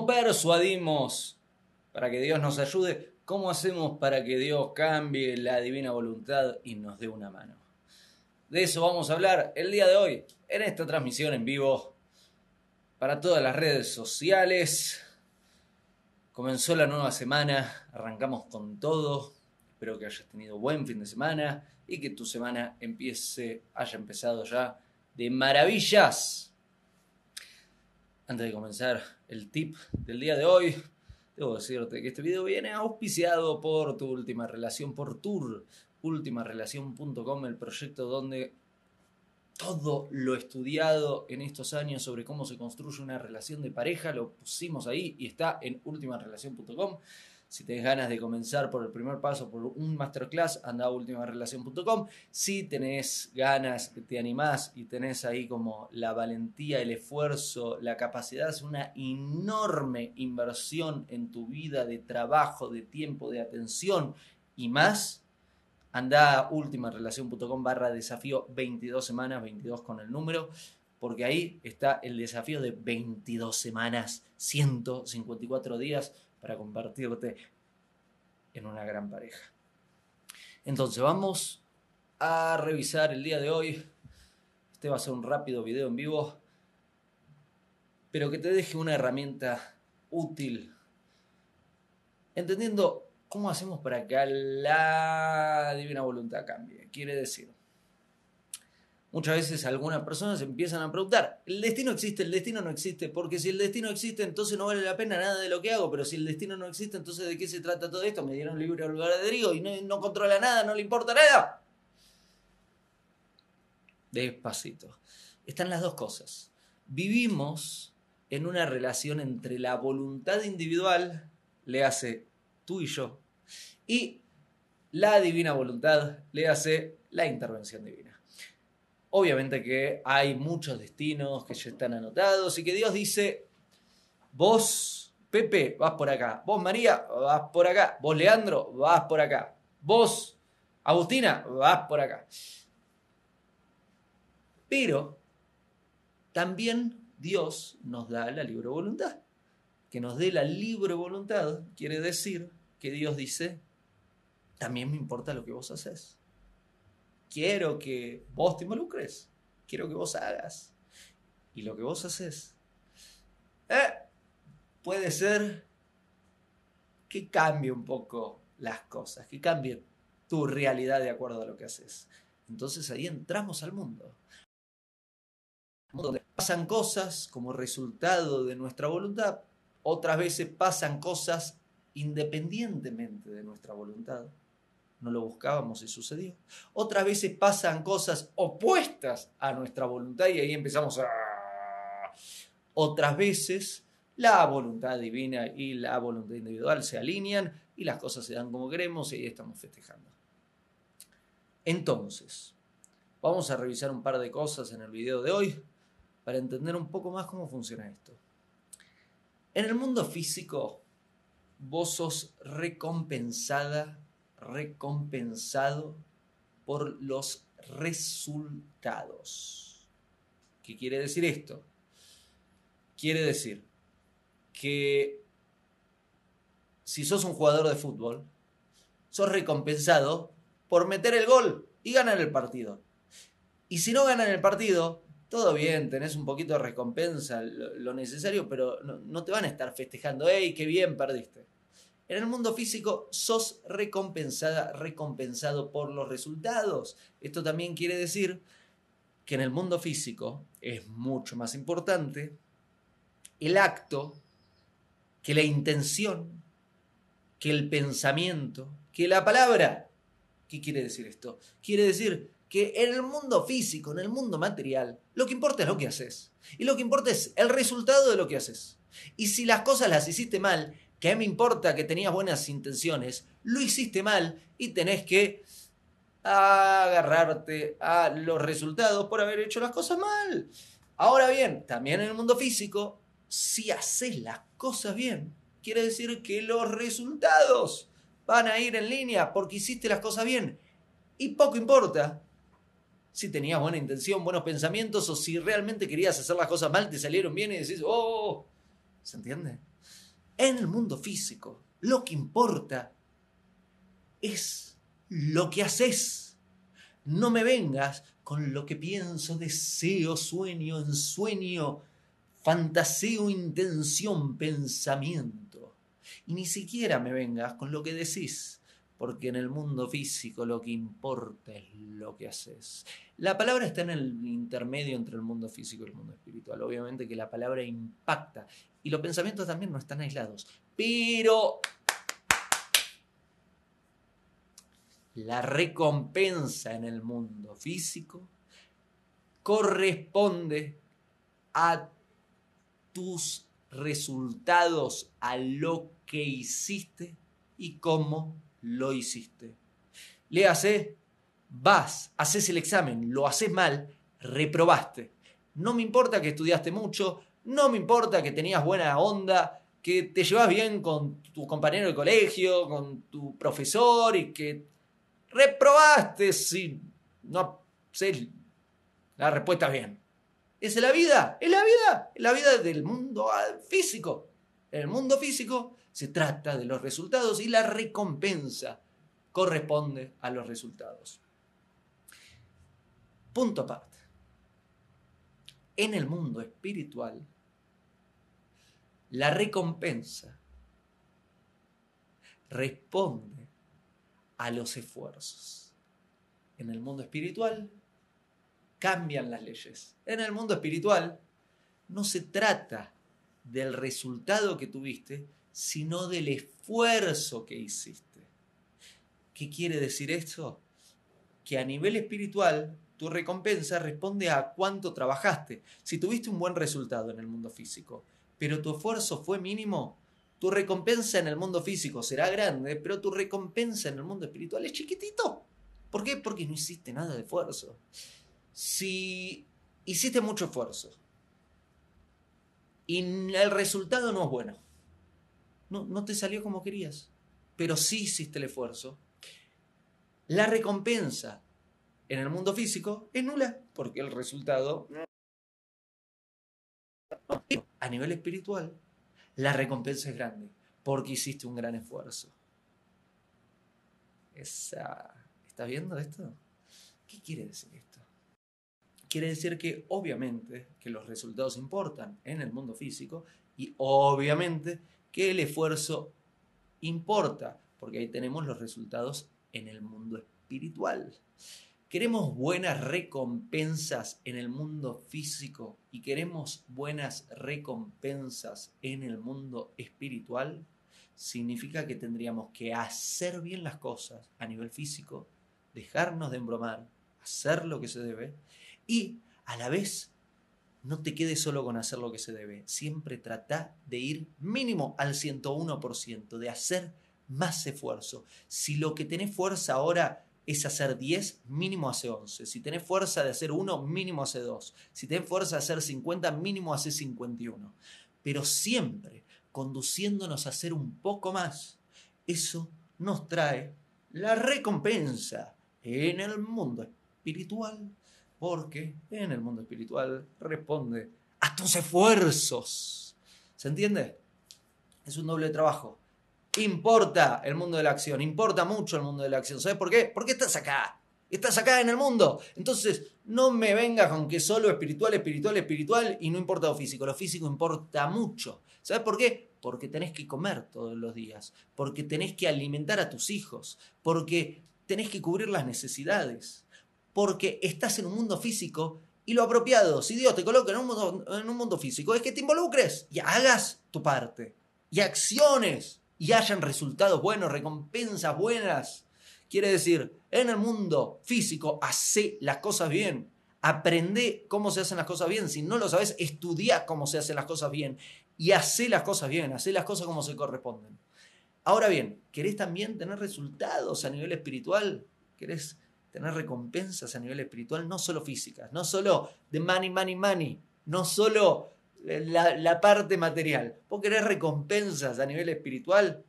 ¿Cómo persuadimos para que Dios nos ayude? ¿Cómo hacemos para que Dios cambie la divina voluntad y nos dé una mano? De eso vamos a hablar el día de hoy en esta transmisión en vivo para todas las redes sociales. Comenzó la nueva semana, arrancamos con todo. Espero que hayas tenido buen fin de semana y que tu semana empiece, haya empezado ya de maravillas. Antes de comenzar el tip del día de hoy, debo decirte que este video viene auspiciado por tu última relación, por Tour, ultimarelación.com, el proyecto donde todo lo estudiado en estos años sobre cómo se construye una relación de pareja lo pusimos ahí y está en ultimarelación.com. Si tenés ganas de comenzar por el primer paso, por un masterclass, anda a ultimarelación.com. Si tenés ganas, te animás y tenés ahí como la valentía, el esfuerzo, la capacidad hacer una enorme inversión en tu vida de trabajo, de tiempo, de atención y más, anda a ultimarelación.com barra desafío 22 semanas, 22 con el número porque ahí está el desafío de 22 semanas, 154 días para convertirte en una gran pareja. Entonces vamos a revisar el día de hoy. Este va a ser un rápido video en vivo, pero que te deje una herramienta útil, entendiendo cómo hacemos para que la divina voluntad cambie. Quiere decir, Muchas veces algunas personas empiezan a preguntar, ¿el destino existe? ¿El destino no existe? Porque si el destino existe, entonces no vale la pena nada de lo que hago, pero si el destino no existe, entonces ¿de qué se trata todo esto? Me dieron libre albedrío y no, no controla nada, no le importa nada. Despacito. Están las dos cosas. Vivimos en una relación entre la voluntad individual, le hace tú y yo, y la divina voluntad, le hace la intervención divina. Obviamente que hay muchos destinos que ya están anotados y que Dios dice, vos, Pepe, vas por acá, vos, María, vas por acá, vos, Leandro, vas por acá, vos, Agustina, vas por acá. Pero también Dios nos da la libre voluntad. Que nos dé la libre voluntad quiere decir que Dios dice, también me importa lo que vos haces quiero que vos te involucres, quiero que vos hagas. Y lo que vos haces eh, puede ser que cambie un poco las cosas, que cambie tu realidad de acuerdo a lo que haces. Entonces ahí entramos al mundo. Donde pasan cosas como resultado de nuestra voluntad, otras veces pasan cosas independientemente de nuestra voluntad no lo buscábamos y sucedió. Otras veces pasan cosas opuestas a nuestra voluntad y ahí empezamos a... Otras veces la voluntad divina y la voluntad individual se alinean y las cosas se dan como queremos y ahí estamos festejando. Entonces, vamos a revisar un par de cosas en el video de hoy para entender un poco más cómo funciona esto. En el mundo físico, vos sos recompensada recompensado por los resultados. ¿Qué quiere decir esto? Quiere decir que si sos un jugador de fútbol, sos recompensado por meter el gol y ganar el partido. Y si no ganan el partido, todo bien, tenés un poquito de recompensa, lo, necesario, pero no, no, te van a estar festejando, ¡hey, qué bien perdiste! En el mundo físico sos recompensada, recompensado por los resultados. Esto también quiere decir que en el mundo físico es mucho más importante el acto que la intención, que el pensamiento, que la palabra. ¿Qué quiere decir esto? Quiere decir que en el mundo físico, en el mundo material, lo que importa es lo que haces. Y lo que importa es el resultado de lo que haces. Y si las cosas las hiciste mal, ¿Qué me importa que tenías buenas intenciones? Lo hiciste mal y tenés que agarrarte a los resultados por haber hecho las cosas mal. Ahora bien, también en el mundo físico, si haces las cosas bien, quiere decir que los resultados van a ir en línea porque hiciste las cosas bien. Y poco importa si tenías buena intención, buenos pensamientos o si realmente querías hacer las cosas mal, te salieron bien y decís, oh, ¿se entiende? En el mundo físico, lo que importa es lo que haces. No me vengas con lo que pienso, deseo, sueño, ensueño, fantaseo, intención, pensamiento. Y ni siquiera me vengas con lo que decís, porque en el mundo físico lo que importa es lo que haces. La palabra está en el intermedio entre el mundo físico y el mundo espiritual. Obviamente que la palabra impacta y los pensamientos también no están aislados. Pero la recompensa en el mundo físico corresponde a tus resultados, a lo que hiciste y cómo lo hiciste. Léase, vas, haces el examen, lo haces mal, reprobaste. No me importa que estudiaste mucho, no me importa que tenías buena onda, que te llevas bien con tu compañero de colegio, con tu profesor y que reprobaste si no sé la respuesta bien. ¿Es la vida? ¿Es la vida? Es la vida del mundo físico. En el mundo físico se trata de los resultados y la recompensa corresponde a los resultados. Punto aparte. En el mundo espiritual, la recompensa responde a los esfuerzos. En el mundo espiritual cambian las leyes. En el mundo espiritual no se trata del resultado que tuviste, sino del esfuerzo que hiciste. ¿Qué quiere decir esto? Que a nivel espiritual tu recompensa responde a cuánto trabajaste. Si tuviste un buen resultado en el mundo físico, pero tu esfuerzo fue mínimo, tu recompensa en el mundo físico será grande, pero tu recompensa en el mundo espiritual es chiquitito. ¿Por qué? Porque no hiciste nada de esfuerzo. Si hiciste mucho esfuerzo y el resultado no es bueno, no, no te salió como querías, pero sí hiciste el esfuerzo, la recompensa en el mundo físico es nula, porque el resultado... A nivel espiritual, la recompensa es grande, porque hiciste un gran esfuerzo. Esa... ¿Estás viendo esto? ¿Qué quiere decir esto? Quiere decir que obviamente que los resultados importan en el mundo físico y obviamente que el esfuerzo importa, porque ahí tenemos los resultados en el mundo espiritual. Queremos buenas recompensas en el mundo físico y queremos buenas recompensas en el mundo espiritual. Significa que tendríamos que hacer bien las cosas a nivel físico, dejarnos de embromar, hacer lo que se debe y a la vez no te quedes solo con hacer lo que se debe. Siempre trata de ir mínimo al 101%, de hacer más esfuerzo. Si lo que tenés fuerza ahora es hacer 10, mínimo hace 11. Si tenés fuerza de hacer 1, mínimo hace 2. Si tenés fuerza de hacer 50, mínimo hace 51. Pero siempre conduciéndonos a hacer un poco más. Eso nos trae la recompensa en el mundo espiritual, porque en el mundo espiritual responde a tus esfuerzos. ¿Se entiende? Es un doble trabajo. Importa el mundo de la acción, importa mucho el mundo de la acción. ¿Sabes por qué? Porque estás acá. Estás acá en el mundo. Entonces, no me vengas con que solo espiritual, espiritual, espiritual y no importa lo físico. Lo físico importa mucho. ¿Sabes por qué? Porque tenés que comer todos los días. Porque tenés que alimentar a tus hijos. Porque tenés que cubrir las necesidades. Porque estás en un mundo físico y lo apropiado, si Dios te coloca en un mundo, en un mundo físico, es que te involucres y hagas tu parte. Y acciones y hayan resultados buenos, recompensas buenas. Quiere decir, en el mundo físico, hace las cosas bien. Aprende cómo se hacen las cosas bien. Si no lo sabes, estudia cómo se hacen las cosas bien. Y hace las cosas bien, hace las cosas como se corresponden. Ahora bien, ¿querés también tener resultados a nivel espiritual? ¿Querés tener recompensas a nivel espiritual? No solo físicas, no solo de money, money, money, no solo la, parte material. Vos querés recompensas a nivel espiritual,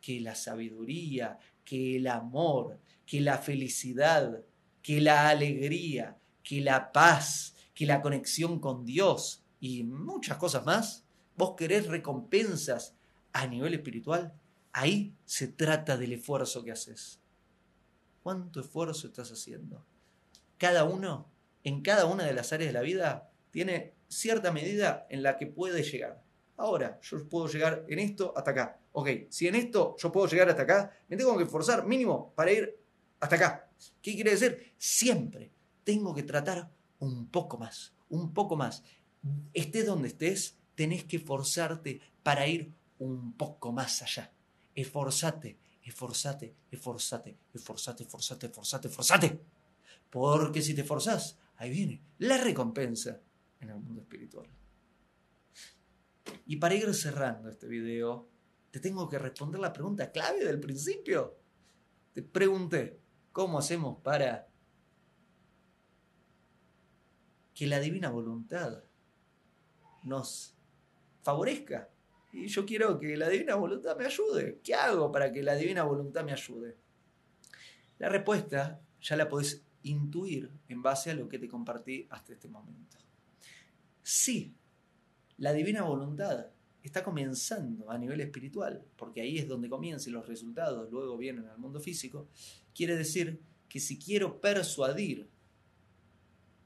que la sabiduría, que el amor, que la felicidad, que la alegría, que la paz, que la conexión con Dios y muchas cosas más. Vos querés recompensas a nivel espiritual, ahí se trata del esfuerzo que haces. ¿Cuánto esfuerzo estás haciendo? Cada uno, en cada una de las áreas de la vida, tiene cierta medida en la que puede llegar. Ahora, yo puedo llegar en esto hasta acá. Ok, si en esto yo puedo llegar hasta acá, me tengo que esforzar mínimo para ir hasta acá. ¿Qué quiere decir? Siempre tengo que tratar un poco más, un poco más. Estés donde estés, tenés que esforzarte para ir un poco más allá. Esforzate, esforzate, esforzate, esforzate, esforzate, esforzate, esforzate. Porque si te esforzás, ahí viene la recompensa en el mundo espiritual. Y para ir cerrando este video, te tengo que responder la pregunta clave del principio. Te pregunté, ¿cómo hacemos para que la divina voluntad nos favorezca? Y yo quiero que la divina voluntad me ayude. ¿Qué hago para que la divina voluntad me ayude? La respuesta ya la podés intuir en base a lo que te compartí hasta este momento. Sí, la divina voluntad está comenzando a nivel espiritual, porque ahí es donde comienzan los resultados, luego vienen al mundo físico, quiere decir que si quiero persuadir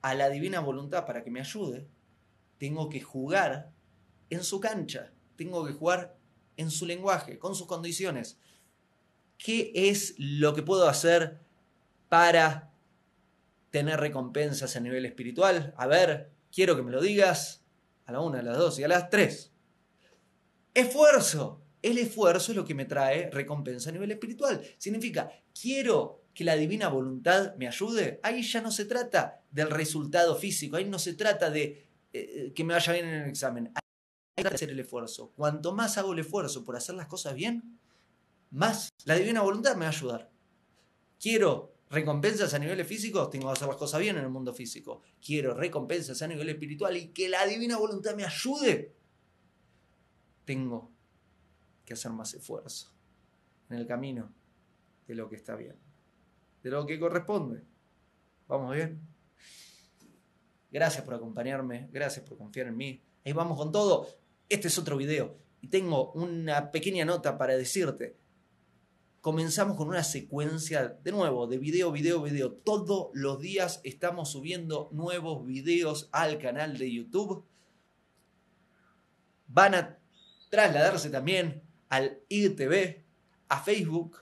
a la divina voluntad para que me ayude, tengo que jugar en su cancha, tengo que jugar en su lenguaje, con sus condiciones. ¿Qué es lo que puedo hacer para tener recompensas a nivel espiritual? A ver, quiero que me lo digas a la una, a las dos y a las tres. Esfuerzo. El esfuerzo es lo que me trae recompensa a nivel espiritual. Significa, quiero que la divina voluntad me ayude. Ahí ya no se trata del resultado físico, ahí no se trata de eh, que me vaya bien en el examen. Hay que hacer el esfuerzo. Cuanto más hago el esfuerzo por hacer las cosas bien, más la divina voluntad me va a ayudar. Quiero recompensas a nivel físico, tengo que hacer las cosas bien en el mundo físico. Quiero recompensas a nivel espiritual y que la divina voluntad me ayude. Tengo que hacer más esfuerzo en el camino de lo que está bien, de lo que corresponde. ¿Vamos bien? Gracias por acompañarme, gracias por confiar en mí. Ahí vamos con todo. Este es otro video y tengo una pequeña nota para decirte comenzamos con una secuencia, de nuevo, de video, video, video. Todos los días estamos subiendo nuevos videos al canal de YouTube. Van a trasladarse también al IGTV, a Facebook,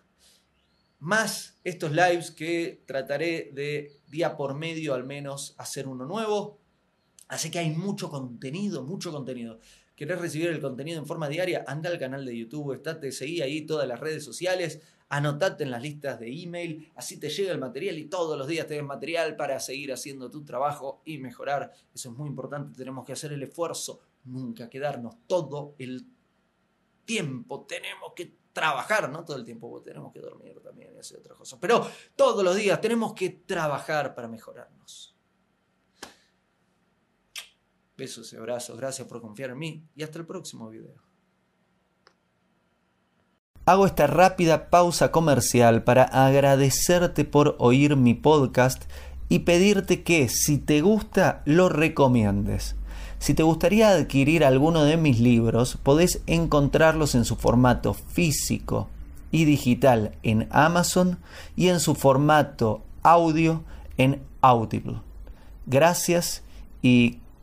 más estos lives que trataré de día por medio al menos hacer uno nuevo. Así que hay mucho contenido, mucho contenido. ¿Querés recibir el contenido en forma diaria? Anda al canal de YouTube, estate, seguí ahí todas las redes sociales, anotate en las listas de email, así te llega el material y todos los días tenés material para seguir haciendo tu trabajo y mejorar. Eso es muy importante, tenemos que hacer el esfuerzo, nunca quedarnos todo el tiempo, tenemos que trabajar, no todo el tiempo, tenemos que dormir también y hacer otras cosas, pero todos los días tenemos que trabajar para mejorarnos. Besos y abrazos, gracias por confiar en mí y hasta el próximo video. Hago esta rápida pausa comercial para agradecerte por oír mi podcast y pedirte que si te gusta lo recomiendes. Si te gustaría adquirir alguno de mis libros, podés encontrarlos en su formato físico y digital en Amazon y en su formato audio en Audible. Gracias y